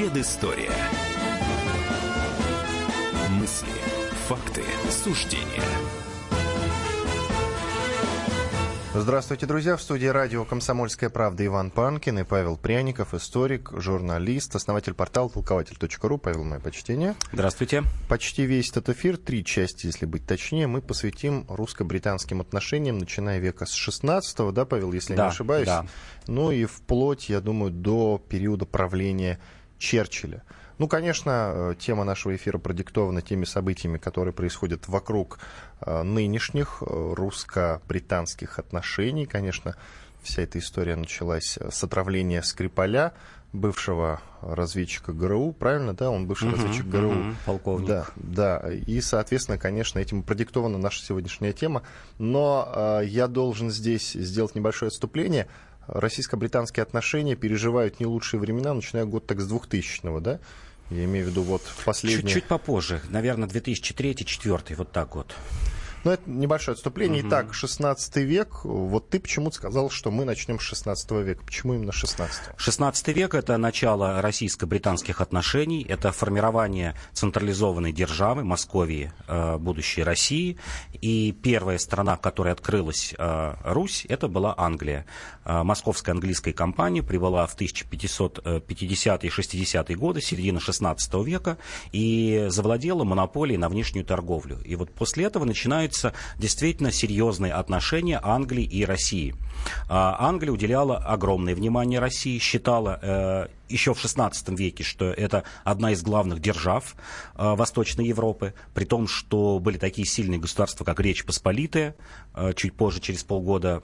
Предыстория. Мысли, факты, суждения. Здравствуйте, друзья. В студии радио «Комсомольская правда» Иван Панкин и Павел Пряников, историк, журналист, основатель портала толкователь.ру. Павел, мое почтение. Здравствуйте. Почти весь этот эфир, три части, если быть точнее, мы посвятим русско-британским отношениям, начиная века с 16 да, Павел, если да, не ошибаюсь? Да. Ну и вплоть, я думаю, до периода правления Черчилля. Ну, конечно, э, тема нашего эфира продиктована теми событиями, которые происходят вокруг э, нынешних э, русско-британских отношений. Конечно, вся эта история началась с отравления Скрипаля, бывшего разведчика ГРУ, правильно, да, он бывший uh-huh, разведчик ГРУ. Uh-huh, полковник. Да, да, и, соответственно, конечно, этим продиктована наша сегодняшняя тема. Но э, я должен здесь сделать небольшое отступление. Российско-британские отношения переживают не лучшие времена, начиная год так с 2000-го, да? Я имею в виду вот последний... Чуть-чуть попозже, наверное, 2003-2004, вот так вот. Ну, это небольшое отступление. Угу. Итак, 16 век. Вот ты почему-то сказал, что мы начнем с 16 века. Почему именно 16? 16 век — это начало российско-британских отношений, это формирование централизованной державы, Московии, э, будущей России. И первая страна, которая открылась э, Русь, это была Англия. Э, московская английская компания прибыла в 1550-е и 60-е годы, середина 16 века, и завладела монополией на внешнюю торговлю. И вот после этого начинают становятся действительно серьезные отношения Англии и России. А, Англия уделяла огромное внимание России, считала э, еще в XVI веке, что это одна из главных держав э, Восточной Европы, при том, что были такие сильные государства, как Речь Посполитая, э, чуть позже, через полгода,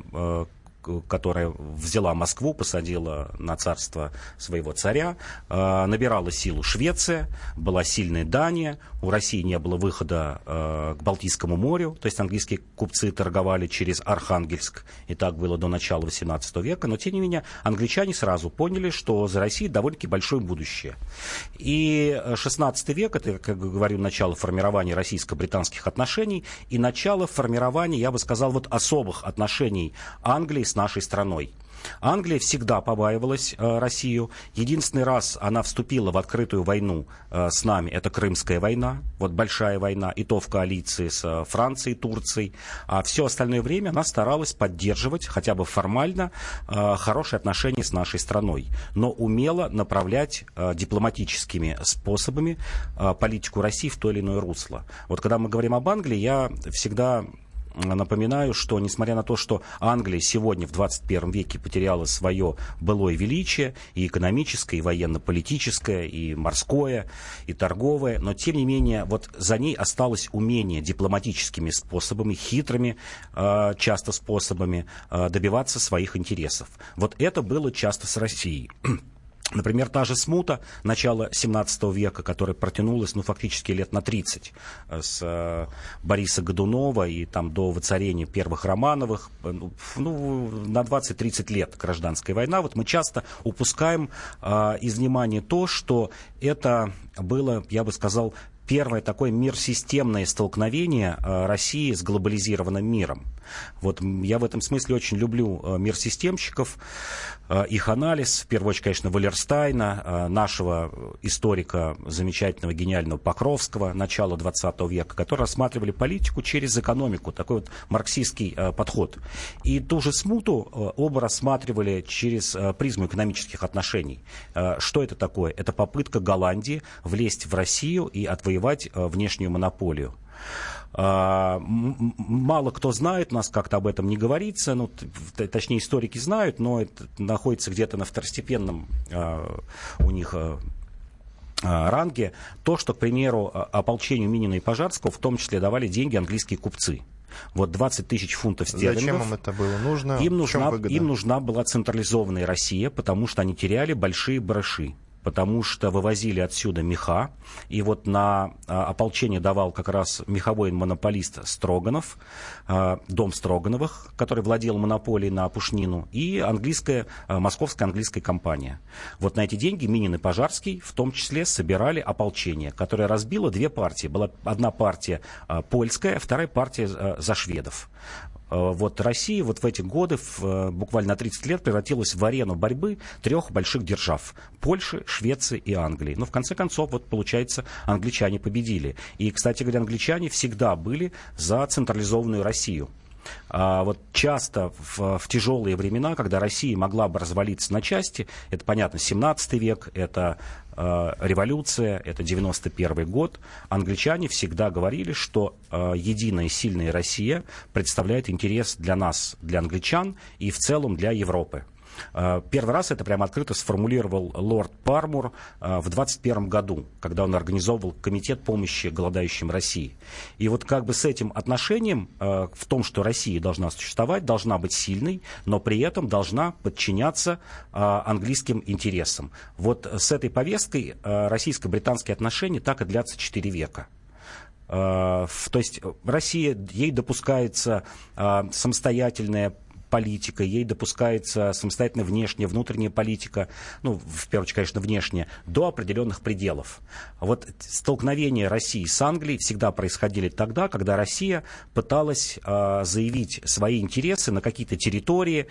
которая взяла Москву, посадила на царство своего царя, э, набирала силу Швеция, была сильная Дания, у России не было выхода э, к Балтийскому морю, то есть английские купцы торговали через Архангельск, и так было до начала XVIII века, но тем не менее англичане сразу поняли, что за Россией довольно-таки большое будущее. И XVI век, это, как говорю, начало формирования российско-британских отношений и начало формирования, я бы сказал, вот особых отношений Англии с нашей страной. Англия всегда побаивалась э, Россию. Единственный раз она вступила в открытую войну э, с нами, это Крымская война, вот большая война, и то в коалиции с э, Францией, Турцией. А все остальное время она старалась поддерживать хотя бы формально э, хорошие отношения с нашей страной, но умела направлять э, дипломатическими способами э, политику России в то или иное русло. Вот когда мы говорим об Англии, я всегда напоминаю, что несмотря на то, что Англия сегодня в 21 веке потеряла свое былое величие, и экономическое, и военно-политическое, и морское, и торговое, но тем не менее вот за ней осталось умение дипломатическими способами, хитрыми э, часто способами э, добиваться своих интересов. Вот это было часто с Россией. Например, та же смута начала 17 века, которая протянулась, ну, фактически лет на 30, э, с э, Бориса Годунова и там до воцарения первых Романовых, э, ну, ну на 20-30 лет гражданская война. Вот мы часто упускаем э, из внимания то, что это было, я бы сказал, первое такое мир-системное столкновение России с глобализированным миром. Вот я в этом смысле очень люблю э, мир системщиков, э, их анализ, в первую очередь, конечно, Валерстайна, нашего историка замечательного, гениального Покровского, начала 20 века, которые рассматривали политику через экономику, такой вот марксистский подход. И ту же смуту оба рассматривали через призму экономических отношений. Что это такое? Это попытка Голландии влезть в Россию и отвоевать э, внешнюю монополию. А, мало кто знает, у нас как-то об этом не говорится, ну, точнее историки знают, но это находится где-то на второстепенном а, у них а, ранге. То, что, к примеру, ополчению Минина и Пожарского в том числе давали деньги английские купцы. Вот 20 тысяч фунтов стерлингов. Зачем им это было нужно? Им нужна, им нужна была централизованная Россия, потому что они теряли большие барыши потому что вывозили отсюда меха. И вот на а, ополчение давал как раз меховой монополист Строганов, а, дом Строгановых, который владел монополией на пушнину, и английская, а, московская английская компания. Вот на эти деньги Минин и Пожарский в том числе собирали ополчение, которое разбило две партии. Была одна партия польская, вторая партия за шведов. Вот Россия вот в эти годы, в, буквально на 30 лет, превратилась в арену борьбы трех больших держав. Польши, Швеции и Англии. Но в конце концов, вот получается, англичане победили. И, кстати говоря, англичане всегда были за централизованную Россию. А вот часто в, в тяжелые времена, когда Россия могла бы развалиться на части, это, понятно, 17 век, это э, революция, это 91 год, англичане всегда говорили, что э, единая сильная Россия представляет интерес для нас, для англичан и в целом для Европы. Э, первый раз это прямо открыто сформулировал лорд Пармур э, в 21 году, когда он организовывал комитет помощи голодающим России. И вот как бы с этим отношением э, в том, что Россия должна существовать, должна быть сильной, но при этом должна подчиняться английским интересам. Вот с этой повесткой российско-британские отношения так и длятся 4 века. То есть Россия, ей допускается самостоятельная политика, ей допускается самостоятельная внешняя, внутренняя политика, ну, в первую очередь, конечно, внешняя, до определенных пределов. Вот столкновения России с Англией всегда происходили тогда, когда Россия пыталась э, заявить свои интересы на какие-то территории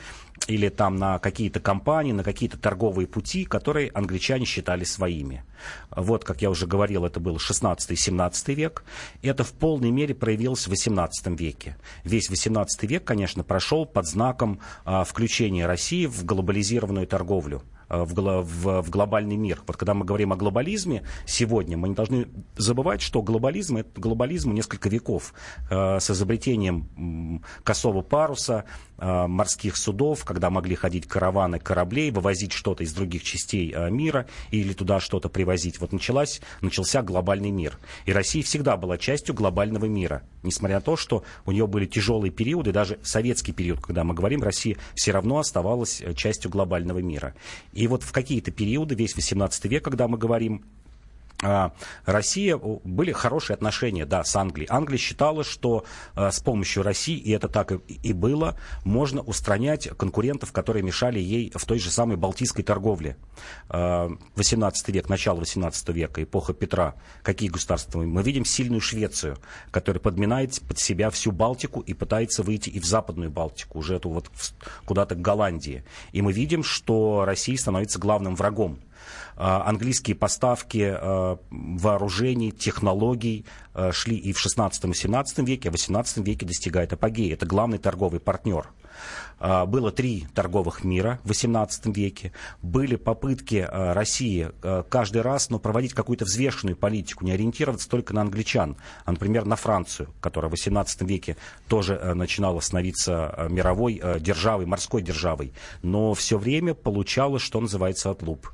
или там на какие-то компании, на какие-то торговые пути, которые англичане считали своими. Вот, как я уже говорил, это был 16-17 век. Это в полной мере проявилось в 18 веке. Весь 18 век, конечно, прошел под знаком а, включения России в глобализированную торговлю. Э, в, в, в глобальный мир. Вот когда мы говорим о глобализме сегодня, мы не должны забывать, что глобализм это глобализм несколько веков э, с изобретением косого паруса, э, морских судов, когда могли ходить караваны кораблей, вывозить что-то из других частей э, мира или туда что-то привозить. Вот началась, начался глобальный мир. И Россия всегда была частью глобального мира. Несмотря на то, что у нее были тяжелые периоды, даже советский период, когда мы говорим, Россия все равно оставалась э, частью глобального мира. И вот в какие-то периоды, весь 18 век, когда мы говорим Россия, были хорошие отношения, да, с Англией. Англия считала, что а, с помощью России, и это так и, было, можно устранять конкурентов, которые мешали ей в той же самой Балтийской торговле. А, 18 век, начало 18 века, эпоха Петра. Какие государства? Мы видим сильную Швецию, которая подминает под себя всю Балтику и пытается выйти и в Западную Балтику, уже эту вот куда-то к Голландии. И мы видим, что Россия становится главным врагом а, английские поставки а, вооружений, технологий а, шли и в 16 и 17 веке, а в 18 веке достигает апогея. Это главный торговый партнер. Было три торговых мира в XVIII веке. Были попытки России каждый раз ну, проводить какую-то взвешенную политику, не ориентироваться только на англичан, а, например, на Францию, которая в XVIII веке тоже начинала становиться мировой державой, морской державой. Но все время получалось, что называется, отлуп.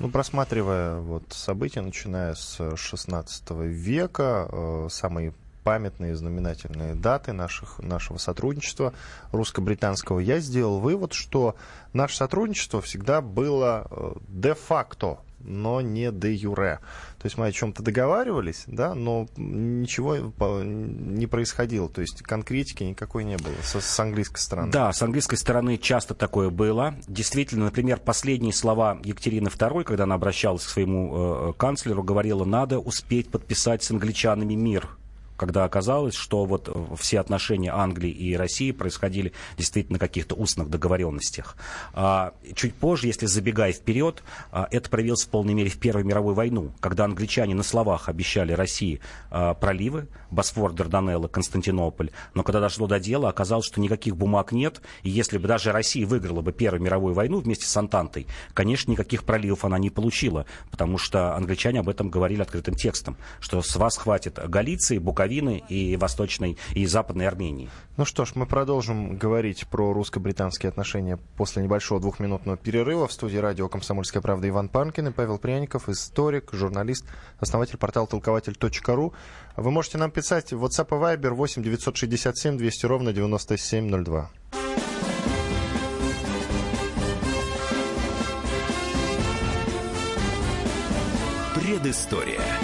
Ну, просматривая вот события, начиная с 16 века, э, самые памятные знаменательные даты наших, нашего сотрудничества русско-британского, я сделал вывод, что наше сотрудничество всегда было э, де-факто но не де юре. То есть мы о чем-то договаривались, да, но ничего не происходило. То есть конкретики никакой не было с, с английской стороны. Да, с английской стороны часто такое было. Действительно, например, последние слова Екатерины II, когда она обращалась к своему э, канцлеру, говорила, надо успеть подписать с англичанами мир когда оказалось, что вот э, все отношения Англии и России происходили действительно на каких-то устных договоренностях. А, чуть позже, если забегая вперед, а, это проявилось в полной мере в Первую мировую войну, когда англичане на словах обещали России а, проливы, Босфор, Дарданелло, Константинополь, но когда дошло до дела, оказалось, что никаких бумаг нет, и если бы даже Россия выиграла бы Первую мировую войну вместе с Антантой, конечно, никаких проливов она не получила, потому что англичане об этом говорили открытым текстом, что с вас хватит Галиции, Буковины, Буковины и Восточной и Западной Армении. Ну что ж, мы продолжим говорить про русско-британские отношения после небольшого двухминутного перерыва. В студии радио «Комсомольская правда» Иван Панкин и Павел Пряников, историк, журналист, основатель портала толкователь.ру. Вы можете нам писать в WhatsApp и Viber 8 967 200 ровно 9702. Предыстория.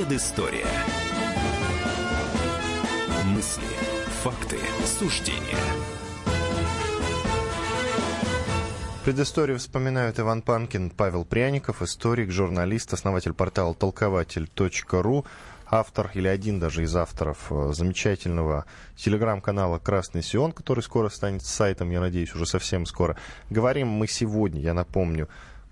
Предыстория. Мысли, факты, суждения. Предысторию вспоминают Иван Панкин, Павел Пряников, историк, журналист, основатель портала толкователь.ру, автор или один даже из авторов э, замечательного телеграм-канала «Красный Сион», который скоро станет сайтом, я надеюсь, уже совсем скоро. Говорим мы сегодня, я напомню,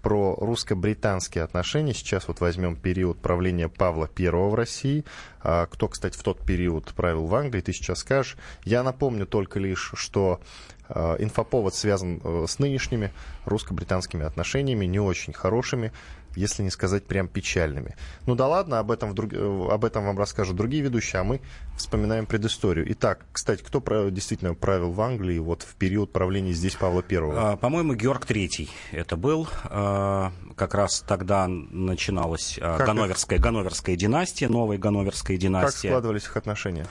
про русско-британские отношения. Сейчас вот возьмем период правления Павла I в России. А, кто, кстати, в тот период правил в Англии, ты сейчас скажешь. Я напомню только лишь, что а, инфоповод связан э, с нынешними русско-британскими отношениями, не очень хорошими если не сказать прям печальными. Ну да ладно, об этом, друг... Э, об этом вам расскажут другие ведущие, а мы вспоминаем предысторию. Итак, кстати, кто действительно правил в Англии вот в период правления здесь Павла I? А, по-моему, Георг III это был. А, как раз тогда начиналась а, Ганноверская, Ганноверская династия, новая Ганноверская династия. Как складывались их отношения?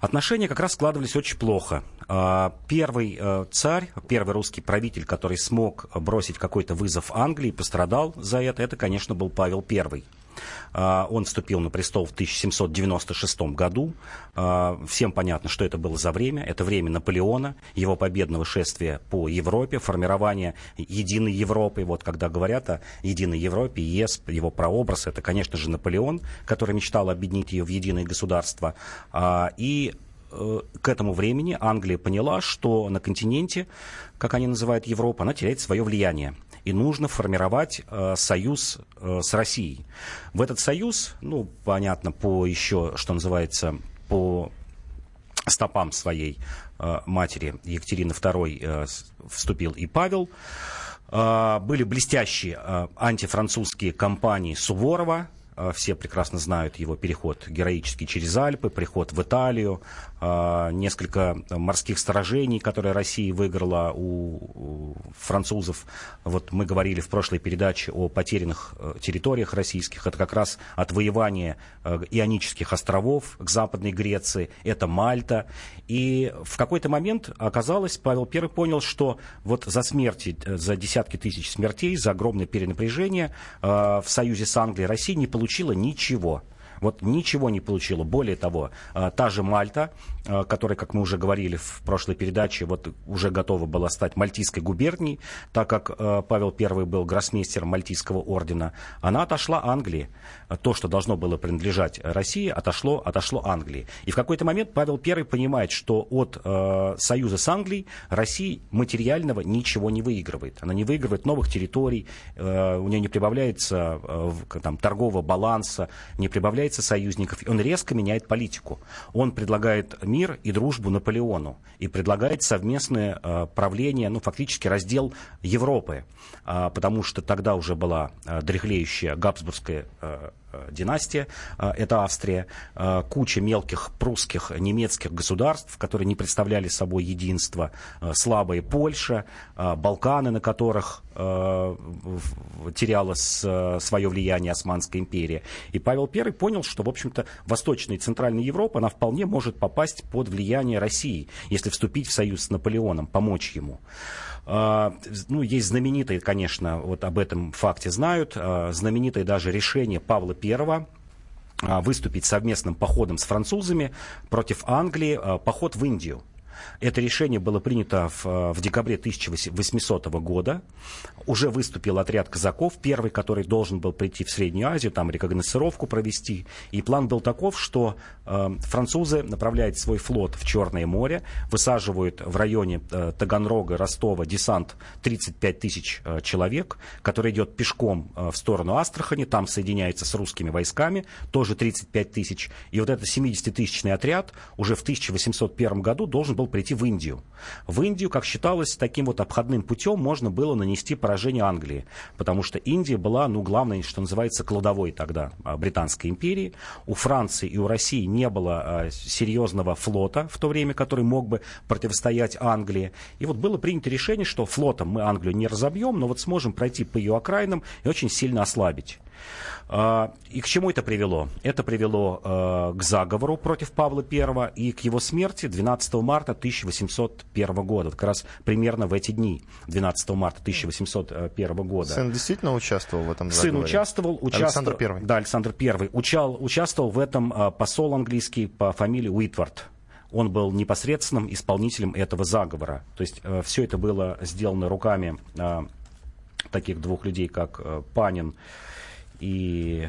Отношения как раз складывались очень плохо. А, первый э, царь, первый русский правитель, который смог бросить какой-то вызов Англии, пострадал за это, это, конечно, был Павел I. А, он вступил на престол в 1796 году. А, всем понятно, что это было за время. Это время Наполеона, его победного шествия по Европе, формирование единой Европы. Вот когда говорят о единой Европе, ЕС, его прообраз, это, конечно же, Наполеон, который мечтал объединить ее в единое государство. А, и э, к этому времени Англия поняла, что на континенте, как они называют Европу, она теряет свое влияние и нужно формировать э, союз э, с Россией. В этот союз, ну, понятно, по еще, что называется, по стопам своей э, матери Екатерины II э, вступил и Павел. Э, были блестящие э, антифранцузские кампании Суворова, э, все прекрасно знают его переход героический через Альпы, приход в Италию, несколько морских сражений, которые Россия выиграла у французов. Вот мы говорили в прошлой передаче о потерянных э, территориях российских. Это как раз отвоевание э, Ионических островов к Западной Греции. Это Мальта. И в какой-то момент оказалось, Павел I понял, что вот за смерти, э, за десятки тысяч смертей, за огромное перенапряжение в союзе с Англией Россия не получила ничего. Вот ничего не получила. Более того, э, та же Мальта, которая, как мы уже говорили в прошлой передаче, вот уже готова была стать Мальтийской губернией, так как э, Павел I был гроссмейстером Мальтийского ордена, она отошла Англии. То, что должно было принадлежать России, отошло, отошло Англии. И в какой-то момент Павел I понимает, что от э, союза с Англией Россия материального ничего не выигрывает. Она не выигрывает новых территорий, э, у нее не прибавляется э, там, торгового баланса, не прибавляется союзников, он резко меняет политику. Он предлагает мир и дружбу Наполеону и предлагает совместное э, правление, ну, фактически раздел Европы, э, потому что тогда уже была э, дряхлеющая Габсбургская Э, династия, э, это Австрия, э, куча мелких прусских, немецких государств, которые не представляли собой единство, слабая Польша, Балканы, на которых теряла свое влияние Османская империя. И Павел I понял, что, в общем-то, Восточная и Центральная Европа, она вполне может попасть под влияние России, если вступить в союз с Наполеоном, помочь ему. А, ну, есть знаменитые, конечно, вот об этом факте знают, а, знаменитое даже решение Павла I а, выступить совместным походом с французами против Англии, поход в Индию. Это решение было принято в, э, в декабре 1800 года. Уже выступил отряд казаков, первый, который должен был прийти в Среднюю Азию, там рекогносцировку провести. И план был таков, что э, французы направляют свой флот в Черное море, высаживают в районе э, Таганрога, Ростова десант 35 тысяч э, человек, который идет пешком э, в сторону Астрахани, там соединяется с русскими войсками, тоже 35 тысяч. И вот этот 70-тысячный отряд уже в 1801 году должен был прийти в Индию. В Индию, как считалось, таким вот обходным путем можно было нанести поражение Англии, потому что Индия была, ну, главной, что называется, кладовой тогда а, Британской империи. У Франции и у России не было а, серьезного флота в то время, который мог бы противостоять Англии. И вот было принято решение, что флотом мы Англию не разобьем, но вот сможем пройти по ее окраинам и очень сильно ослабить. А, и к чему это привело? Это привело а, к заговору против Павла I и к его смерти 12 марта 1801 года. Как раз примерно в эти дни, 12 марта 1801 года. Сын действительно участвовал в этом заговоре? Сын участвовал. участвовал Александр I. Да, Александр I. Учал, участвовал в этом а, посол английский по фамилии Уитвард он был непосредственным исполнителем этого заговора. То есть э, все это было сделано руками э, таких двух людей, как э, Панин и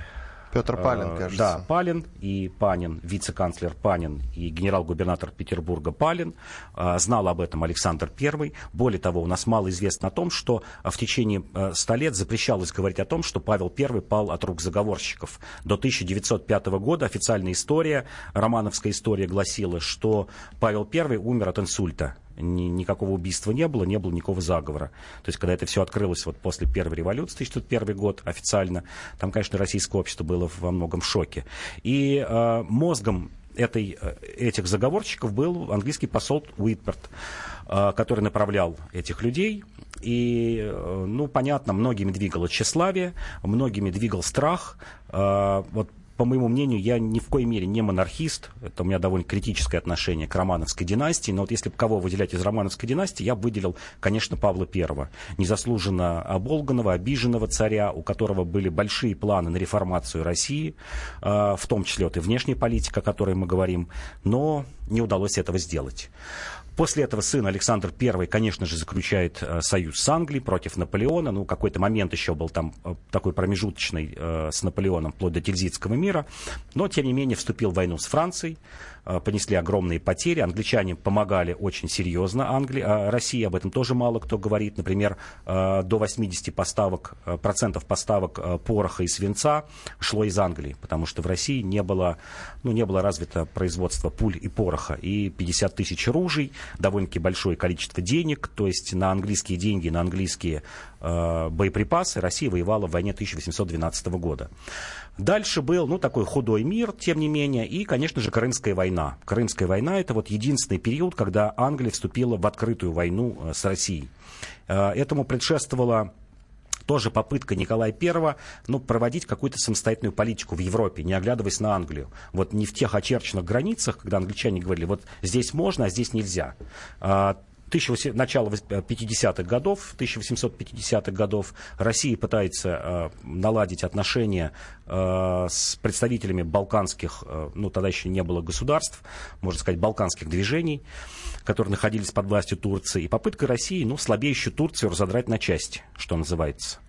Петр э, Палин, кажется. Да, Палин и Панин, вице-канцлер Панин и генерал-губернатор Петербурга Палин. Э, знал об этом Александр I. Более того, у нас мало известно о том, что в течение ста лет запрещалось говорить о том, что Павел I пал от рук заговорщиков. До 1905 года официальная история, романовская история гласила, что Павел I умер от инсульта ни, никакого убийства не было, не было никакого заговора. То есть, когда это все открылось вот после первой революции, 1901 год официально, там, конечно, российское общество было во многом шоке. И э, мозгом этой, э, этих заговорщиков был английский посол Уитперт, э, который направлял этих людей. И, э, ну, понятно, многими двигало тщеславие, многими двигал страх. Вот по моему мнению, я ни в коей мере не монархист. Это у меня довольно критическое отношение к романовской династии. Но вот если бы кого выделять из романовской династии, я бы выделил, конечно, Павла I. Незаслуженно оболганного, обиженного царя, у которого были большие планы на реформацию России, а, в том числе вот и внешняя политика, о которой мы говорим, но не удалось этого сделать. После этого сын Александр I, конечно же, заключает э, союз с Англией против Наполеона. Ну, какой-то момент еще был там э, такой промежуточный э, с Наполеоном, вплоть до Тильзитского мира. Но, тем не менее, вступил в войну с Францией. Э, понесли огромные потери. Англичане помогали очень серьезно Англии. А России об этом тоже мало кто говорит. Например, э, до 80 поставок, э, процентов поставок пороха и свинца шло из Англии, потому что в России не было, ну, не было развито производство пуль и пороха. И 50 тысяч ружей, довольно-таки большое количество денег, то есть на английские деньги, на английские э, боеприпасы Россия воевала в войне 1812 года. Дальше был, ну, такой худой мир, тем не менее, и, конечно же, Крымская война. Крымская война – это вот единственный период, когда Англия вступила в открытую войну э, с Россией. Э, этому предшествовала тоже попытка Николая I ну, проводить какую-то самостоятельную политику в Европе, не оглядываясь на Англию. Вот не в тех очерченных границах, когда англичане говорили, вот здесь можно, а здесь нельзя. А, 1800, начало 50-х годов, 1850-х годов Россия пытается э, наладить отношения э, с представителями балканских, э, ну тогда еще не было государств, можно сказать, балканских движений, которые находились под властью Турции. И попытка России, ну, слабеющую Турцию разодрать на части, что называется.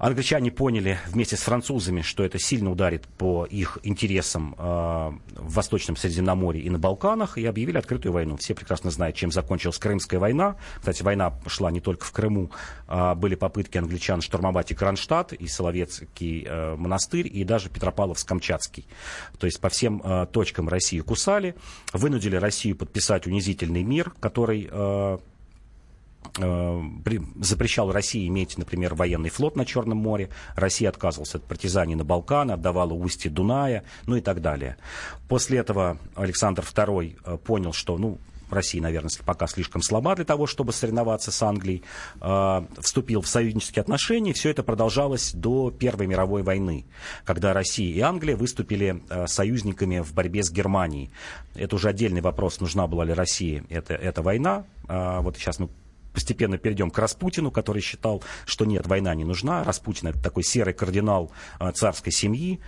Англичане поняли вместе с французами, что это сильно ударит по их интересам э, в Восточном Средиземноморье и на Балканах, и объявили открытую войну. Все прекрасно знают, чем закончилась Крымская война. Кстати, война шла не только в Крыму, а были попытки англичан штурмовать и Кронштадт, и Соловецкий э, монастырь, и даже Петропавловск-Камчатский. То есть по всем э, точкам России кусали, вынудили Россию подписать унизительный мир, который э, Э, запрещал России иметь, например, военный флот на Черном море. Россия отказывалась от партизани на Балканы, отдавала устье Дуная, ну и так далее. После этого Александр II э, понял, что, ну, Россия, наверное, пока слишком слаба для того, чтобы соревноваться с Англией, э, вступил в союзнические отношения. Все это продолжалось до Первой мировой войны, когда Россия и Англия выступили э, союзниками в борьбе с Германией. Это уже отдельный вопрос, нужна была ли России эта, эта война. Э, вот сейчас мы постепенно перейдем к Распутину, который считал, что нет, война не нужна. Распутин это такой серый кардинал а, царской семьи,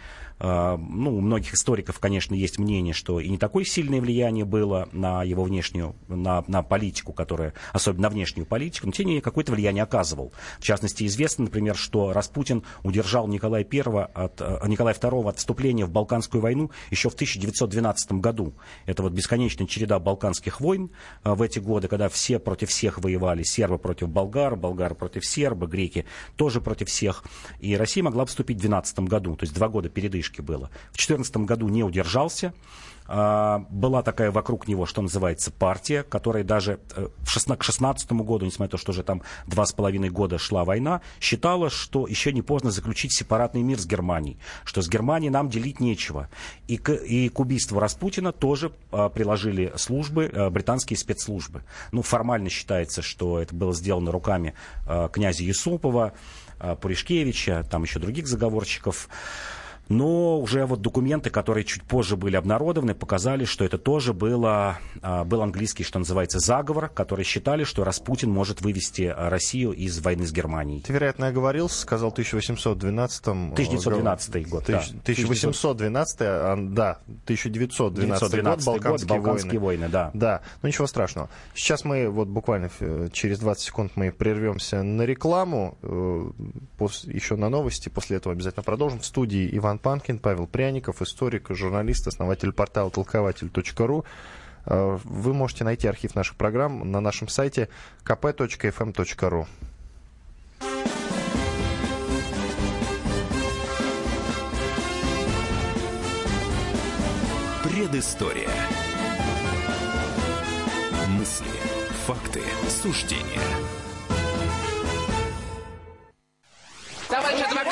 ну, у многих историков, конечно, есть мнение, что и не такое сильное влияние было на его внешнюю, на, на политику, которая, особенно на внешнюю политику, но тем не менее какое-то влияние оказывал. В частности, известно, например, что Распутин удержал Николая, I от, э, Николая II от вступления в Балканскую войну еще в 1912 году. Это вот бесконечная череда балканских войн э, в эти годы, когда все против всех воевали, сербы против болгар, болгары против сербов, греки тоже против всех. И Россия могла вступить в 2012 году, то есть два года передышки вспышки было. В 2014 году не удержался, а, была такая вокруг него, что называется, партия, которая даже э, к 2016 году, несмотря на то, что уже там два с половиной года шла война, считала, что еще не поздно заключить сепаратный мир с Германией, что с Германией нам делить нечего. И к, и к убийству Распутина тоже а, приложили службы, а, британские спецслужбы. Ну, формально считается, что это было сделано руками а, князя Юсупова, Пуришкевича, там еще других заговорщиков. Но уже вот документы, которые чуть позже были обнародованы, показали, что это тоже было, а, был английский, что называется, заговор, который считали, что Распутин может вывести а, Россию из войны с Германией. Ты, вероятно, оговорился, сказал 1812 1912 год, да. 1812, а, да, 1912, 1912 год, Балканские, год, Балканские войны. войны. да. Да, ну ничего страшного. Сейчас мы вот буквально через 20 секунд мы прервемся на рекламу, э, еще на новости, после этого обязательно продолжим. В студии Иван Панкин, Павел Пряников, историк, журналист, основатель портала толкователь.ру. Э, вы можете найти архив наших программ на нашем сайте kp.fm.ru. Предыстория. Мысли, факты, суждения. Товарищ адвокат!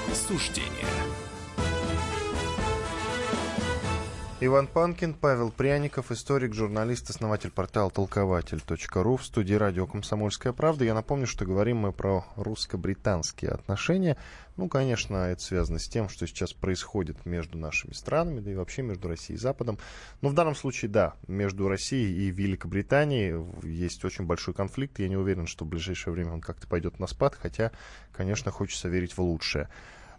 суждения. Иван Панкин, Павел Пряников, историк, журналист, основатель портала толкователь.ру в студии радио «Комсомольская правда». Я напомню, что говорим мы про русско-британские отношения. Ну, конечно, это связано с тем, что сейчас происходит между нашими странами, да и вообще между Россией и Западом. Но в данном случае, да, между Россией и Великобританией есть очень большой конфликт. Я не уверен, что в ближайшее время он как-то пойдет на спад, хотя, конечно, хочется верить в лучшее.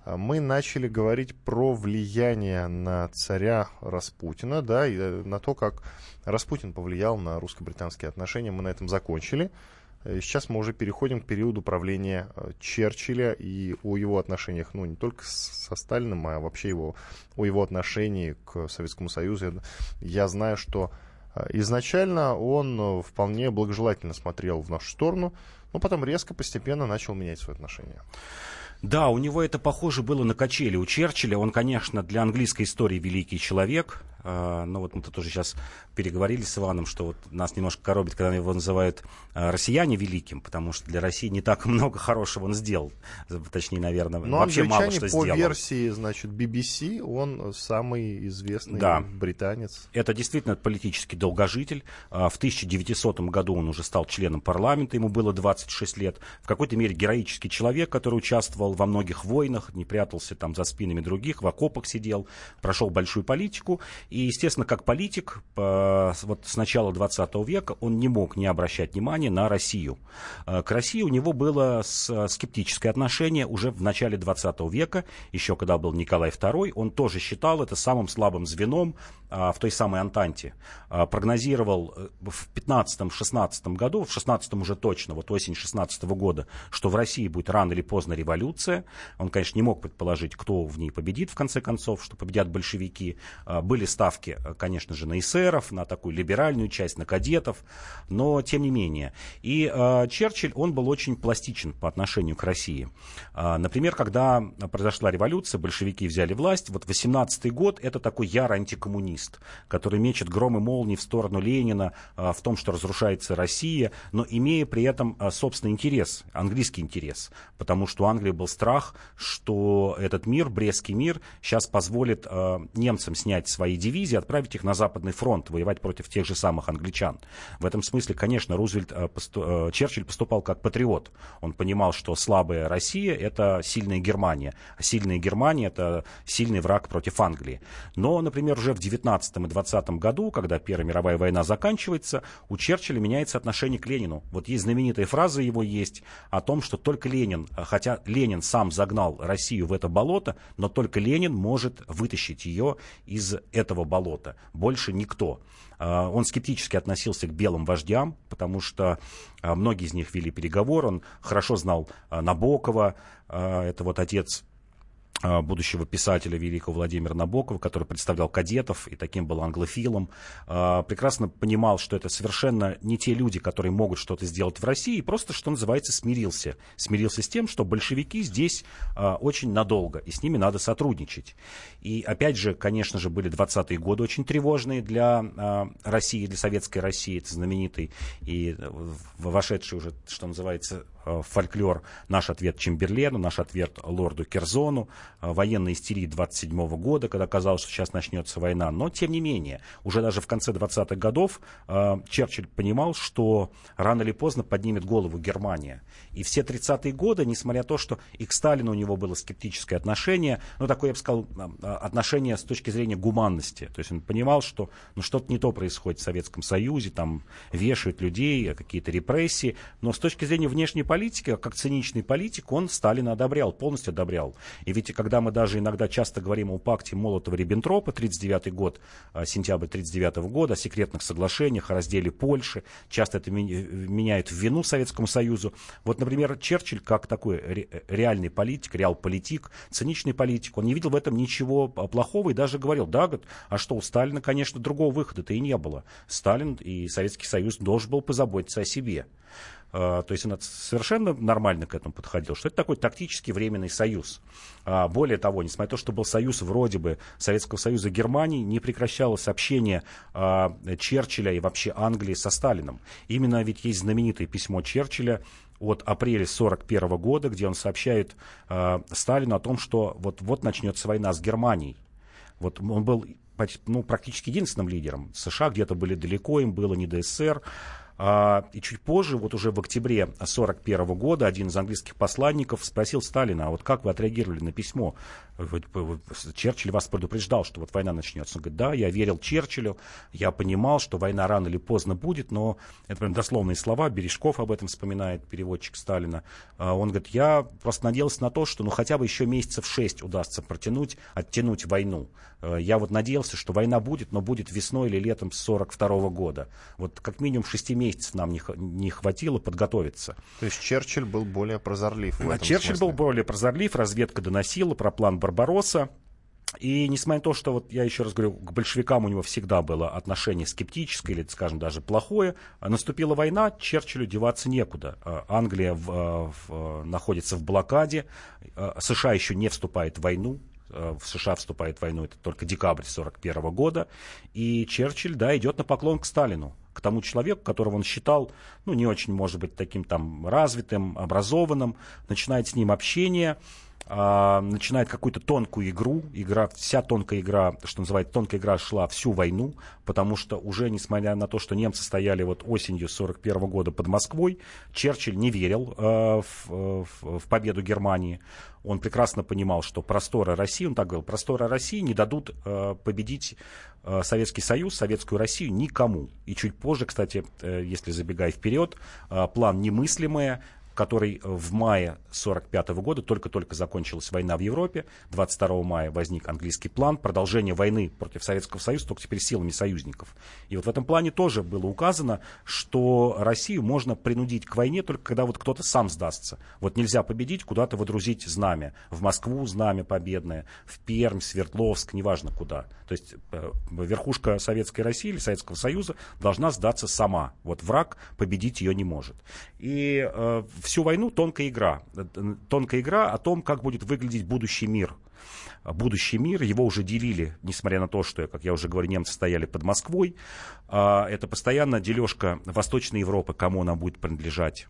А мы начали говорить про влияние на царя Распутина, да, и э, на то, как Распутин повлиял на русско-британские отношения. Мы на этом закончили. Э, сейчас мы уже переходим к периоду правления э, Черчилля и о его отношениях, ну, не только со Сталиным, а вообще его, о его отношении к Советскому Союзу. Я знаю, что изначально он вполне благожелательно смотрел в нашу сторону, но потом резко, постепенно начал менять свои отношения. Да, у него это похоже было на качели у Черчилля. Он, конечно, для английской истории великий человек. А, но вот мы тут тоже сейчас переговорили с Иваном, что вот нас немножко коробит, когда его называют а, россияне великим, потому что для России не так много хорошего он сделал. Точнее, наверное, Но вообще мало что по сделал. по версии, значит, BBC, он самый известный да. британец. Это действительно политический долгожитель. А, в 1900 году он уже стал членом парламента, ему было 26 лет. В какой-то мере героический человек, который участвовал во многих войнах, не прятался там за спинами других, в окопах сидел, прошел большую политику и, естественно, как политик, вот с начала 20 века он не мог не обращать внимания на Россию. Э, к России у него было скептическое отношение уже в начале 20 века, еще когда был Николай II, он тоже считал это самым слабым звеном а, в той самой Антанте. А, прогнозировал э, в 15-16 году, в 16 уже точно, вот осень 16 года, что в России будет рано или поздно революция. Он, конечно, не мог предположить, кто в ней победит в конце концов, что победят большевики. А, были ставки, э, конечно же, на эсеров, на такую либеральную часть, на кадетов, но тем не менее. И э, Черчилль, он был очень пластичен по отношению к России. Э, например, когда произошла революция, большевики взяли власть, вот 18 год это такой ярый антикоммунист, который мечет громы молнии в сторону Ленина э, в том, что разрушается Россия, но имея при этом э, собственный интерес, английский интерес, потому что у Англии был страх, что этот мир, Брестский мир, сейчас позволит э, немцам снять свои дивизии, дивизий, отправить их на Западный фронт, воевать против тех же самых англичан. В этом смысле, конечно, Рузвельт, э, посту, э, Черчилль поступал как патриот. Он понимал, что слабая Россия – это сильная Германия, а сильная Германия – это сильный враг против Англии. Но, например, уже в 19 и 20 году, когда Первая мировая война заканчивается, у Черчилля меняется отношение к Ленину. Вот есть знаменитая фраза его есть о том, что только Ленин, хотя Ленин сам загнал Россию в это болото, но только Ленин может вытащить ее из этого болота. Больше никто. А, он скептически относился к белым вождям, потому что а, многие из них вели переговоры. Он хорошо знал а, Набокова, это вот отец будущего писателя великого Владимира Набокова, который представлял кадетов и таким был англофилом, а, прекрасно понимал, что это совершенно не те люди, которые могут что-то сделать в России, и просто, что называется, смирился. Смирился с тем, что большевики здесь а, очень надолго, и с ними надо сотрудничать. И опять же, конечно же, были 20-е годы очень тревожные для России, для советской России, это знаменитый и вошедший уже, что называется, Э, фольклор «Наш ответ Чемберлену», «Наш ответ лорду Керзону», э, военная истерия 27 года, когда казалось, что сейчас начнется война. Но, тем не менее, уже даже в конце 20-х годов э, Черчилль понимал, что рано или поздно поднимет голову Германия. И все 30-е годы, несмотря на то, что и к Сталину у него было скептическое отношение, ну, такое, я бы сказал, отношение с точки зрения гуманности. То есть он понимал, что ну, что-то не то происходит в Советском Союзе, там вешают людей, какие-то репрессии. Но с точки зрения внешней политики, а как циничный политик, он Сталина одобрял, полностью одобрял. И ведь когда мы даже иногда часто говорим о пакте Молотова-Риббентропа, 39 год, а, сентябрь 39 года, о секретных соглашениях, о разделе Польши, часто это меняют в вину Советскому Союзу. Вот, например, Черчилль, как такой реальный политик, реал-политик, циничный политик, он не видел в этом ничего плохого и даже говорил, да, а что, у Сталина, конечно, другого выхода-то и не было. Сталин и Советский Союз должен был позаботиться о себе. А, то есть он совершенно нормально к этому подходил, что это такой тактический временный союз. А, более того, несмотря на то, что был союз вроде бы Советского Союза и Германии, не прекращалось общение а, Черчилля и вообще Англии со Сталином. Именно ведь есть знаменитое письмо Черчилля от апреля 1941 года, где он сообщает Сталину о том, что вот-вот начнется война с Германией. Вот он был ну, практически единственным лидером. США где-то были далеко, им было не ДССР. А, и чуть позже, вот уже в октябре 1941 года, один из английских посланников спросил Сталина, а вот как вы отреагировали на письмо? Черчилль вас предупреждал, что вот война начнется. Он говорит, да, я верил Черчиллю, я понимал, что война рано или поздно будет, но это прям дословные слова, Бережков об этом вспоминает, переводчик Сталина. А он говорит, я просто надеялся на то, что ну хотя бы еще месяцев шесть удастся протянуть, оттянуть войну. Э, я вот надеялся, что война будет, но будет весной или летом 1942 года. Вот как минимум шести месяцев нам не, не хватило подготовиться. То есть Черчилль был более прозорлив в этом Черчилль смысле. был более прозорлив, разведка доносила про план Барбаросса. И несмотря на то, что вот я еще раз говорю, к большевикам у него всегда было отношение скептическое или, скажем, даже плохое, наступила война, Черчиллю деваться некуда. А, Англия в, в, находится в блокаде, а, США еще не вступает в войну, а, в США вступает в войну, это только декабрь 1941 года, и Черчилль, да, идет на поклон к Сталину, к тому человеку, которого он считал, ну, не очень, может быть, таким там развитым, образованным, начинает с ним общение, а, начинает какую-то тонкую игру. Игра, вся тонкая игра, что называется, тонкая игра шла всю войну, потому что уже, несмотря на то, что немцы стояли вот осенью 41 года под Москвой, Черчилль не верил э, в, в, в победу Германии. Он прекрасно понимал, что просторы России, он так говорил, просторы России не дадут э, победить э, Советский Союз, Советскую Россию никому. И чуть позже, кстати, э, если забегая вперед, э, план «Немыслимое», который э, в мае 1945 года только-только закончилась война в Европе. 22 мая возник английский план. Продолжение войны против Советского Союза только теперь силами союзников. И вот в этом плане тоже было указано, что Россию можно принудить к войне только когда вот кто-то сам сдастся. Вот нельзя победить, куда-то водрузить знамя. В Москву знамя победное, в Пермь, Свердловск, неважно куда. То есть э, верхушка Советской России или Советского Союза должна сдаться сама. Вот враг победить ее не может. И э, всю войну тонкая игра. Тонкая игра о том, как будет выглядеть будущий мир. будущий мир, его уже делили, несмотря на то, что, как я уже говорю, немцы стояли под Москвой. А, это постоянно дележка Восточной Европы, кому она будет принадлежать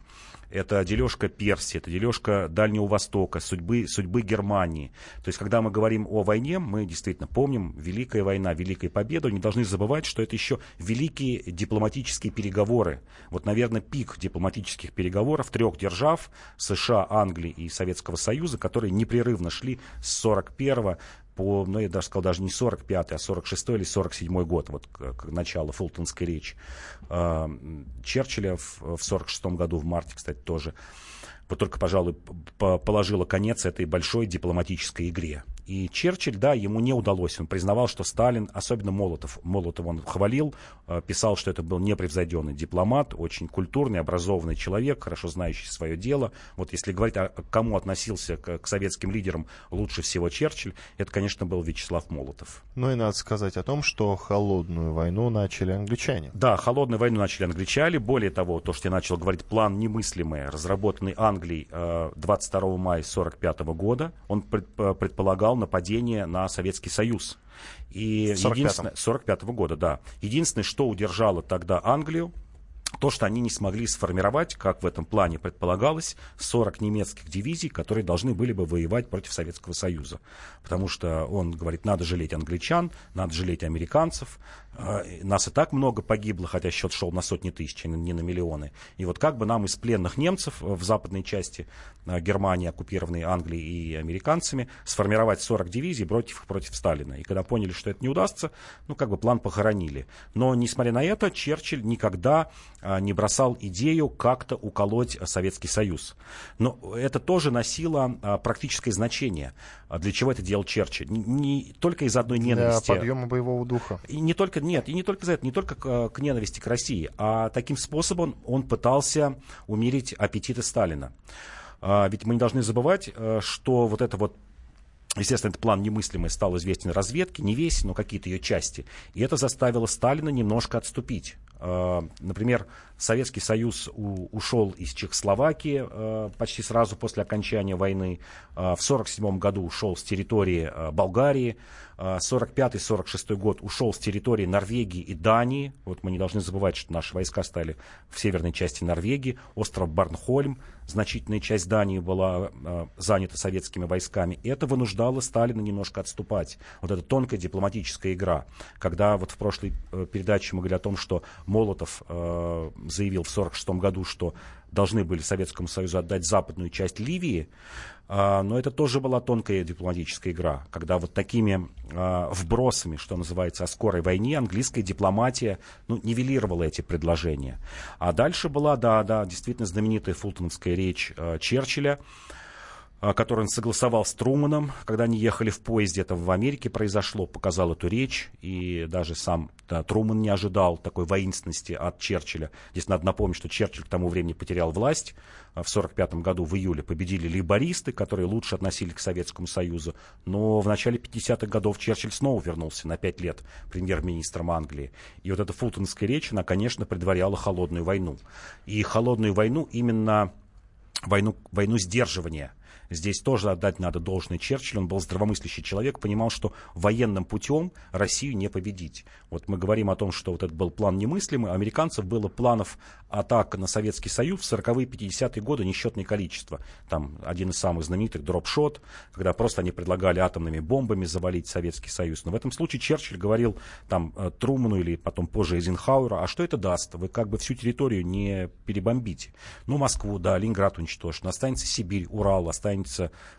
это дележка Персии, это дележка Дальнего Востока, судьбы, судьбы Германии. То есть, когда мы говорим о войне, мы действительно помним Великая война, Великая победа, не должны забывать, что это еще великие дипломатические переговоры. Вот, наверное, пик дипломатических переговоров трех держав, США, Англии и Советского Союза, которые непрерывно шли с 41 по, ну, я даже сказал, даже не 45-й, а 46-й или 47-й год, вот к, к началу Фултонской речи. Э, Черчилля в, в 46-м году, в марте, кстати, тоже. Вот только, пожалуй, положила конец этой большой дипломатической игре. И Черчилль, да, ему не удалось. Он признавал, что Сталин, особенно Молотов, Молотов он хвалил, э, писал, что это был непревзойденный дипломат, очень культурный, образованный человек, хорошо знающий свое дело. Вот если говорить, о кому относился к, к советским лидерам лучше всего Черчилль, это, конечно, был Вячеслав Молотов. Ну и надо сказать о том, что холодную войну начали англичане. Да, холодную войну начали англичане. Более того, то, что я начал говорить, план немыслимый, разработанный Англией 22 э, мая 1945 года, он предполагал предполагал нападение на Советский Союз. И 45 45 -го года, да. Единственное, что удержало тогда Англию, то, что они не смогли сформировать, как в этом плане предполагалось, 40 немецких дивизий, которые должны были бы воевать против Советского Союза. Потому что он говорит, надо жалеть англичан, надо жалеть американцев, нас и так много погибло, хотя счет шел на сотни тысяч, а не на миллионы. И вот как бы нам из пленных немцев в западной части а, Германии, оккупированной Англией и американцами, сформировать 40 дивизий против, против Сталина. И когда поняли, что это не удастся, ну, как бы план похоронили. Но, несмотря на это, Черчилль никогда а, не бросал идею как-то уколоть Советский Союз. Но это тоже носило практическое значение. Для чего это делал Черчилль? Не, не только из одной ненависти. Для подъема боевого духа. И не только нет, и не только за это, не только к, к ненависти к России, а таким способом он пытался умерить аппетиты Сталина. А, ведь мы не должны забывать, э, что вот это вот Естественно, этот план немыслимый стал известен разведке, не весь, но какие-то ее части. И это заставило Сталина немножко отступить. А, например, Советский Союз ушел из Чехословакии а, почти сразу после окончания войны. В 1947 году ушел с территории Болгарии. 45-46 год ушел с территории Норвегии и Дании. Вот мы не должны забывать, что наши войска стали в северной части Норвегии. Остров Барнхольм, значительная часть Дании была э, занята советскими войсками. И это вынуждало Сталина немножко отступать. Вот эта тонкая дипломатическая игра. Когда вот в прошлой э, передаче мы говорили о том, что Молотов э, заявил в 1946 году, что должны были Советскому Союзу отдать западную часть Ливии, а, но это тоже была тонкая дипломатическая игра, когда вот такими а, вбросами, что называется, о скорой войне, английская дипломатия ну, нивелировала эти предложения. А дальше была, да, да, действительно знаменитая фултоновская речь а, Черчилля, который он согласовал с Труманом, когда они ехали в поезде, это в Америке произошло, показал эту речь, и даже сам да, Труман не ожидал такой воинственности от Черчилля. Здесь надо напомнить, что Черчилль к тому времени потерял власть, а, в 1945 году в июле победили лейбористы, которые лучше относились к Советскому Союзу, но в начале 50-х годов Черчилль снова вернулся на пять лет премьер-министром Англии. И вот эта фултонская речь, она, конечно, предваряла холодную войну. И холодную войну именно войну, войну сдерживания – Здесь тоже отдать надо должное Черчиллю. Он был здравомыслящий человек, понимал, что военным путем Россию не победить. Вот мы говорим о том, что вот этот был план немыслимый. У американцев было планов атак на Советский Союз в 40-е, 50-е годы несчетное количество. Там один из самых знаменитых дропшот, когда просто они предлагали атомными бомбами завалить Советский Союз. Но в этом случае Черчилль говорил там э, Труману или потом позже Эйзенхауэру, а что это даст? Вы как бы всю территорию не перебомбите. Ну, Москву, да, Ленинград уничтожен, останется Сибирь, Урал, останется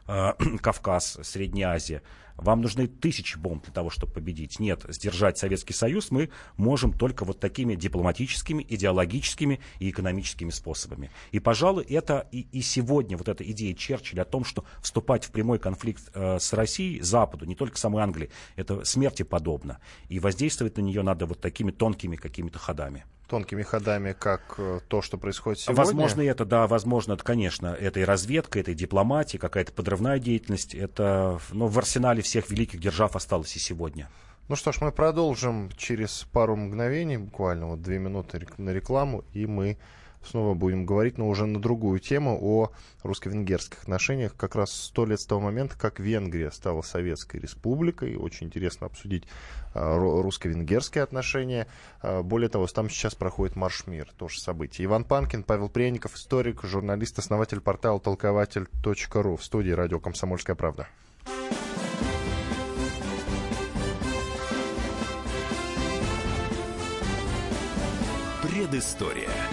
э, Кавказ, Средняя Азия. Вам нужны тысячи бомб для того, чтобы победить. Нет, сдержать Советский Союз мы можем только вот такими дипломатическими, идеологическими и экономическими способами. И, пожалуй, это и, и сегодня вот эта идея Черчилля о том, что вступать в прямой конфликт э, с Россией, Западу, не только самой Англии, это смерти подобно. И воздействовать на нее надо вот такими тонкими какими-то ходами тонкими ходами, как э, то, что происходит сегодня? Возможно, это, да, возможно, это, конечно, это и разведка, это и дипломатия, какая-то подрывная деятельность. Это, ну, в арсенале всех великих держав осталось и сегодня. Ну что ж, мы продолжим через пару мгновений, буквально вот две минуты на рекламу, и мы снова будем говорить, но уже на другую тему, о русско-венгерских отношениях. Как раз сто лет с того момента, как Венгрия стала Советской Республикой. Очень интересно обсудить а, русско-венгерские отношения. А, более того, там сейчас проходит Марш Мир, тоже событие. Иван Панкин, Павел Пряников, историк, журналист, основатель портала толкователь.ру в студии радио «Комсомольская правда». Предыстория.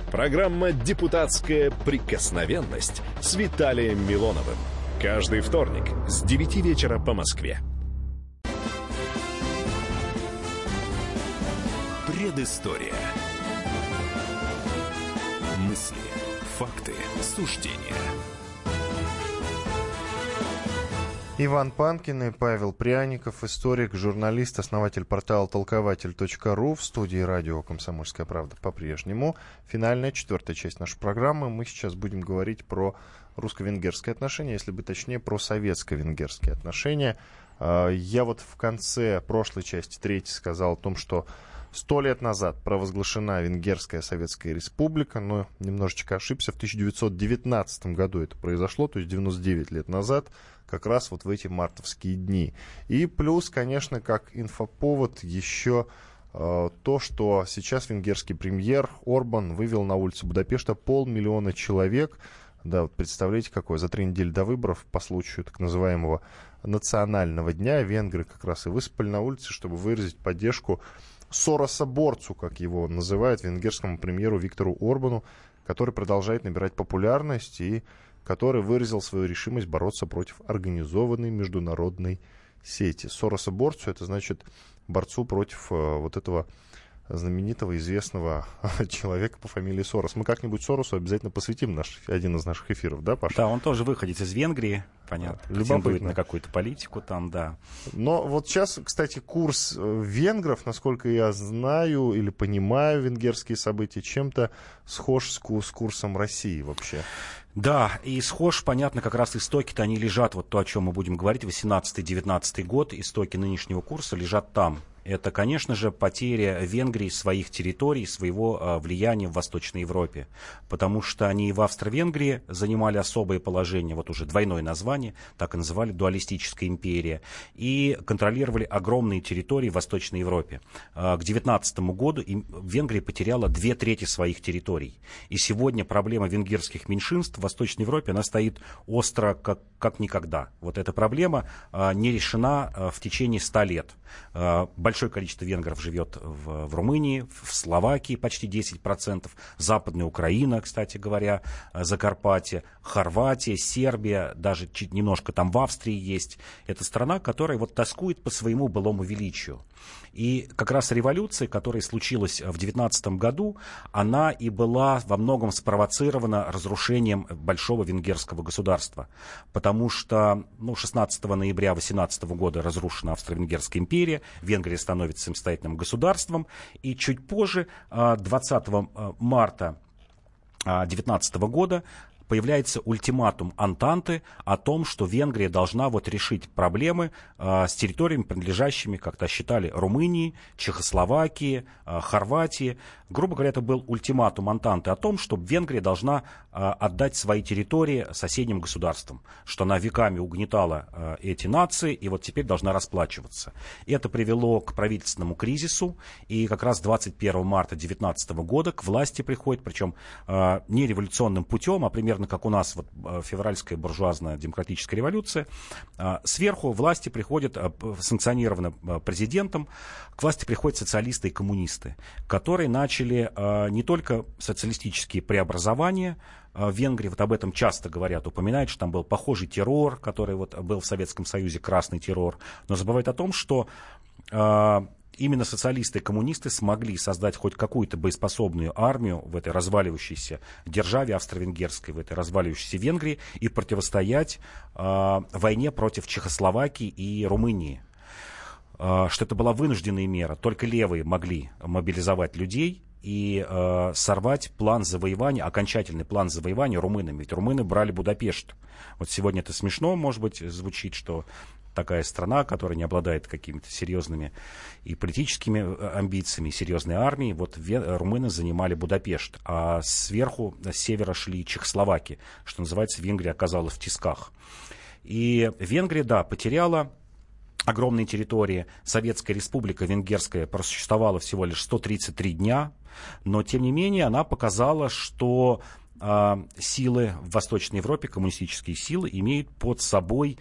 Программа «Депутатская прикосновенность» с Виталием Милоновым. Каждый вторник с 9 вечера по Москве. Предыстория. Мысли, факты, суждения – Иван Панкин и Павел Пряников, историк, журналист, основатель портала толкователь.ру в студии радио «Комсомольская правда» по-прежнему. Финальная четвертая часть нашей программы. Мы сейчас будем говорить про русско-венгерские отношения, если бы точнее, про советско-венгерские отношения. А, я вот в конце прошлой части, третьей, сказал о том, что Сто лет назад провозглашена Венгерская Советская Республика, но немножечко ошибся. В 1919 году это произошло, то есть 99 лет назад как раз вот в эти мартовские дни. И плюс, конечно, как инфоповод еще э, то, что сейчас венгерский премьер Орбан вывел на улицу Будапешта полмиллиона человек. Да, вот представляете, какое за три недели до выборов по случаю так называемого национального дня венгры как раз и высыпали на улице, чтобы выразить поддержку Сороса-борцу, как его называют, венгерскому премьеру Виктору Орбану, который продолжает набирать популярность и который выразил свою решимость бороться против организованной международной сети. Сороса борцу это значит борцу против э, вот этого знаменитого, известного человека по фамилии Сорос. Мы как-нибудь Соросу обязательно посвятим наш, один из наших эфиров, да, Паша? Да, он тоже выходит из Венгрии, понятно. Любопытно. на какую-то политику там, да. Но вот сейчас, кстати, курс э, венгров, насколько я знаю или понимаю венгерские события, чем-то схож с, с курсом России вообще. Да, и схож, понятно, как раз истоки-то они лежат, вот то, о чем мы будем говорить, 18-19 год, истоки нынешнего курса лежат там, это, конечно же, потеря Венгрии своих территорий, своего а, влияния в Восточной Европе. Потому что они в Австро-Венгрии занимали особое положение, вот уже двойное название, так и называли дуалистическая империя, и контролировали огромные территории в Восточной Европе. А, к 19 году Венгрия потеряла две трети своих территорий. И сегодня проблема венгерских меньшинств в Восточной Европе, она стоит остро, как, как никогда. Вот эта проблема а, не решена в течение 100 лет большое количество венгров живет в, в Румынии, в Словакии почти 10%, Западная Украина, кстати говоря, э, Закарпатье, Хорватия, Сербия, даже чуть немножко там в Австрии есть. Это страна, которая вот тоскует по своему былому величию. И как раз революция, которая случилась в 19 году, она и была во многом спровоцирована разрушением большого венгерского государства. Потому что ну, 16 ноября 18 года разрушена Австро-Венгерская империя, Венгрия становится самостоятельным государством, и чуть позже, 20 а, а, марта 2019 года появляется ультиматум Антанты о том, что Венгрия должна вот решить проблемы э, с территориями, принадлежащими, как-то считали, Румынии, Чехословакии, э, Хорватии. Грубо говоря, это был ультиматум Антанты о том, что Венгрия должна э, отдать свои территории соседним государствам, что она веками угнетала эти нации и вот теперь должна расплачиваться. Это привело к правительственному кризису, и как раз 21 марта 2019 года к власти приходит, причем не революционным путем, а примерно примерно как у нас вот, э, февральская буржуазная демократическая революция, э, сверху власти приходят, э, санкционированы президентом, к власти приходят социалисты и коммунисты, которые начали не только социалистические преобразования, в Венгрии вот об этом часто говорят, упоминают, что там был похожий террор, который вот был в Советском Союзе, красный террор, но забывают о том, что именно социалисты и коммунисты смогли создать хоть какую-то боеспособную армию в этой разваливающейся державе австро-венгерской, в этой разваливающейся Венгрии и противостоять э, войне против Чехословакии и Румынии. Э, что это была вынужденная мера. Только левые могли мобилизовать людей и э, сорвать план завоевания, окончательный план завоевания румынами. Ведь румыны брали Будапешт. Вот сегодня это смешно, может быть, звучит, что такая страна, которая не обладает какими-то серьезными и политическими э, амбициями, серьезной армией. Вот румыны занимали Будапешт, а сверху, с севера шли Чехословаки, что называется, Венгрия оказалась в тисках. И Венгрия, да, потеряла огромные территории. Советская республика венгерская просуществовала всего лишь 133 дня, но тем не менее она показала, что э, силы в Восточной Европе, коммунистические силы, имеют под собой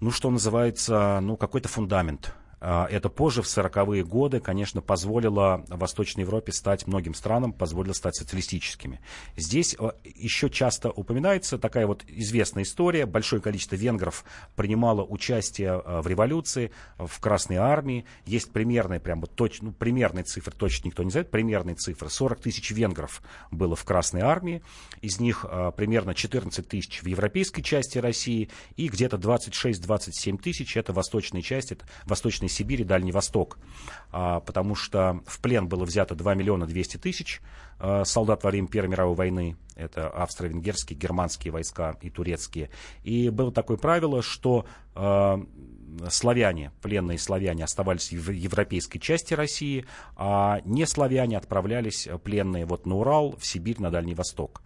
ну, что называется, ну, какой-то фундамент. А, это позже, в 40-е годы, конечно, позволило Восточной Европе стать многим странам, позволило стать социалистическими. Здесь э, еще часто упоминается такая вот известная история. Большое количество венгров принимало участие э, в революции, в Красной Армии. Есть примерные, прям вот точ, ну, примерные цифры, точно никто не знает, примерные цифры. 40 тысяч венгров было в Красной Армии, из них примерно 14 тысяч в европейской части России и где-то 26-27 тысяч это восточная часть, это восточная Сибирь и Дальний Восток, а, потому что в плен было взято 2 миллиона 200 тысяч а, солдат во время Первой мировой войны. Это австро-венгерские, германские войска и турецкие. И было такое правило, что а, славяне, пленные славяне оставались в европейской части России, а не славяне отправлялись э, пленные вот на Урал, в Сибирь, на Дальний Восток.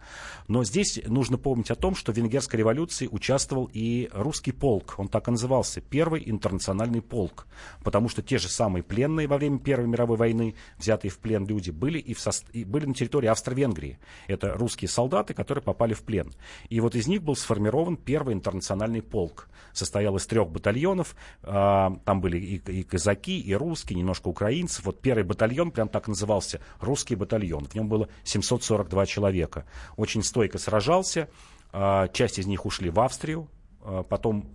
Но здесь нужно помнить о том, что в Венгерской революции участвовал и русский полк, он так и назывался, Первый интернациональный полк, потому что те же самые пленные во время Первой мировой войны, взятые в плен люди, были и, в со... и были на территории Австро-Венгрии. Это русские солдаты, которые попали в плен. И вот из них был сформирован Первый интернациональный полк. Состоял из трех батальонов, а, там были и, и казаки, и русские, немножко украинцев. Вот первый батальон прям так назывался, русский батальон. В нем было 742 человека. Очень стойко сражался. А, часть из них ушли в Австрию, а, потом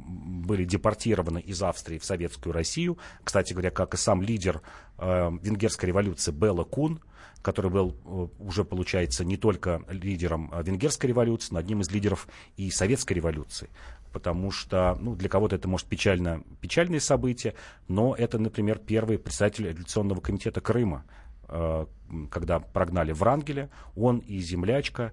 были депортированы из Австрии в Советскую Россию. Кстати говоря, как и сам лидер венгерской революции Белла Кун, который был уже, получается, не только лидером венгерской революции, но одним из лидеров и советской революции потому что ну, для кого-то это может печально, печальные события, но это, например, первый председатель революционного комитета Крыма, э, когда прогнали Врангеля, он и землячка,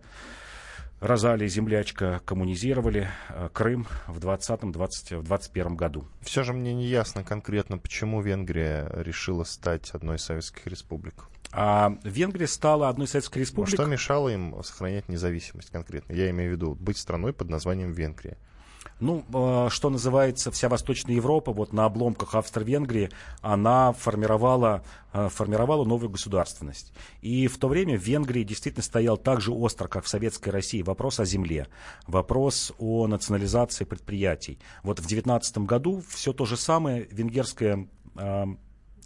Розалия землячка коммунизировали э, Крым в 2020-2021 году. Все же мне не ясно конкретно, почему Венгрия решила стать одной из советских республик. А Венгрия стала одной из советских республик. Но что мешало им сохранять независимость конкретно? Я имею в виду быть страной под названием Венгрия. Ну, э, что называется, вся Восточная Европа, вот на обломках Австро-Венгрии, она формировала, э, формировала новую государственность. И в то время в Венгрии действительно стоял так же остро, как в Советской России, вопрос о земле, вопрос о национализации предприятий. Вот в 2019 году все то же самое венгерское э,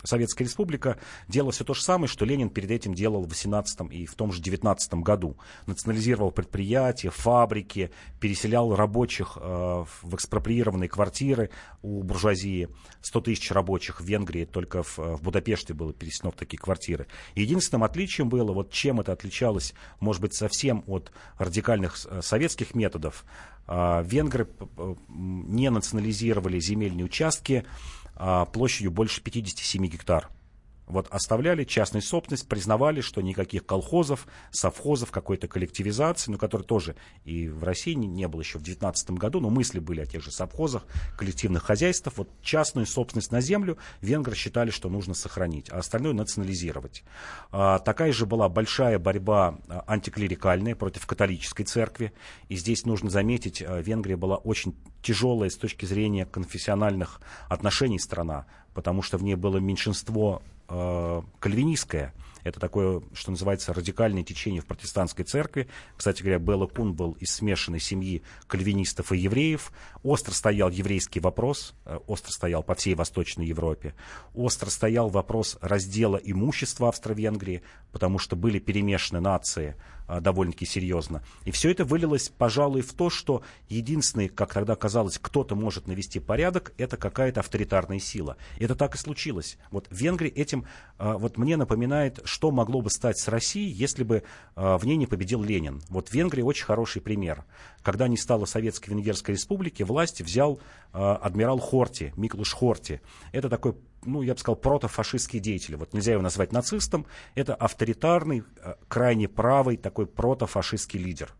Советская Республика делала все то же самое, что Ленин перед этим делал в 18 и в том же 19 году. Национализировал предприятия, фабрики, переселял рабочих э, в экспроприированные квартиры у буржуазии. 100 тысяч рабочих в Венгрии, только в, в Будапеште было переселено в такие квартиры. единственным отличием было, вот чем это отличалось, может быть, совсем от радикальных э, советских методов, э, венгры э, не национализировали земельные участки, площадью больше 57 гектар вот оставляли частную собственность, признавали, что никаких колхозов, совхозов, какой-то коллективизации, ну, которой тоже и в России не, не было еще в 2019 году, но мысли были о тех же совхозах, коллективных хозяйствах. Вот частную собственность на землю венгры считали, что нужно сохранить, а остальное национализировать. А, такая же была большая борьба а, антиклерикальная против католической церкви. И здесь нужно заметить, а, Венгрия была очень тяжелая с точки зрения конфессиональных отношений страна, потому что в ней было меньшинство э, кальвинистское. Это такое, что называется, радикальное течение в протестантской церкви. Кстати говоря, Белла Кун был из смешанной семьи кальвинистов и евреев. Остро стоял еврейский вопрос, э, остро стоял по всей Восточной Европе. Остро стоял вопрос раздела имущества Австро-Венгрии, потому что были перемешаны нации довольно-таки серьезно. И все это вылилось, пожалуй, в то, что единственный, как тогда казалось, кто-то может навести порядок, это какая-то авторитарная сила. Это так и случилось. Вот Венгрия этим а, вот мне напоминает, что могло бы стать с Россией, если бы а, в ней не победил Ленин. Вот Венгрия очень хороший пример. Когда не стало Советской Венгерской Республики, власть взял адмирал Хорти, Миклуш Хорти. Это такой ну, я бы сказал, протофашистский деятель. Вот нельзя его назвать нацистом. Это авторитарный, э, крайне правый такой протофашистский лидер.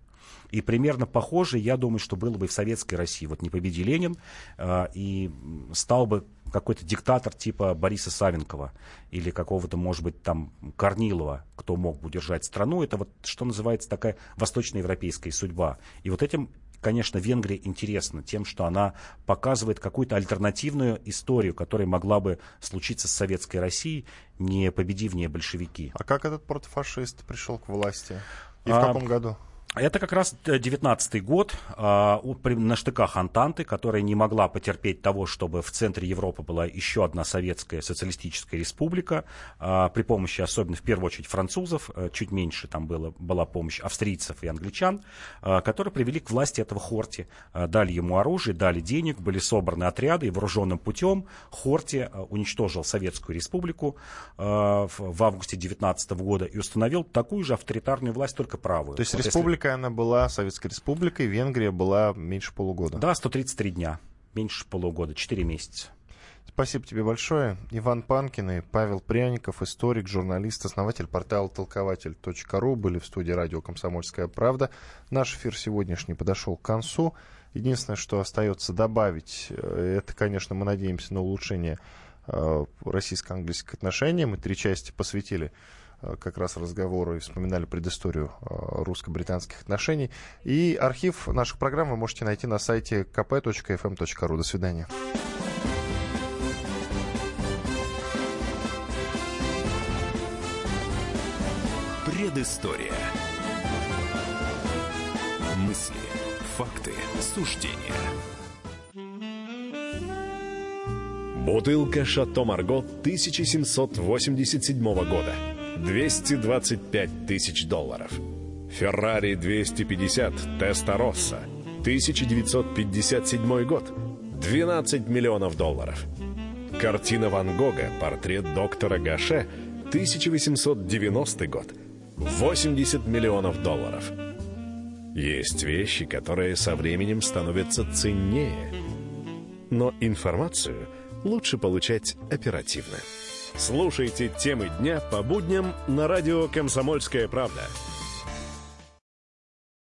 И примерно похоже, я думаю, что было бы и в советской России. Вот не победи Ленин, э, и стал бы какой-то диктатор типа Бориса Савенкова или какого-то, может быть, там Корнилова, кто мог бы удержать страну. Это вот, что называется, такая восточноевропейская судьба. И вот этим конечно, Венгрия интересна тем, что она показывает какую-то альтернативную историю, которая могла бы случиться с Советской Россией, не победив в ней большевики. А как этот протофашист пришел к власти? И в а, каком году? Это как раз 19 год а, на штыках Антанты, которая не могла потерпеть того, чтобы в центре Европы была еще одна советская социалистическая республика, а, при помощи, особенно в первую очередь, французов, а, чуть меньше там было, была помощь австрийцев и англичан, а, которые привели к власти этого Хорти, дали ему оружие, дали денег, были собраны отряды, и вооруженным путем Хорти а, уничтожил Советскую республику в, в августе 19 года и установил такую же авторитарную власть, только правую. То есть вот республика Республикой она была, Советской Республикой, Венгрия была меньше полугода. Да, 133 дня, меньше полугода, 4 месяца. Спасибо тебе большое. Иван Панкин и Павел Пряников, историк, журналист, основатель портала толкователь.ру были в студии радио «Комсомольская правда». Наш эфир сегодняшний подошел к концу. Единственное, что остается добавить, э, это, конечно, мы надеемся на улучшение э, российско-английских отношений. Мы три части посвятили как раз разговору и вспоминали предысторию э, русско-британских отношений. И архив наших программ вы можете найти на сайте kp.fm.ru. До свидания. Предыстория. Мысли, факты, суждения. Бутылка «Шато Марго» 1787 года. 225 тысяч долларов. Феррари 250 Теста Росса, 1957 год, 12 миллионов долларов. Картина Ван Гога «Портрет доктора Гаше», 1890 год, 80 миллионов долларов. Есть вещи, которые со временем становятся ценнее. Но информацию лучше получать оперативно. Слушайте темы дня по будням на радио «Комсомольская правда».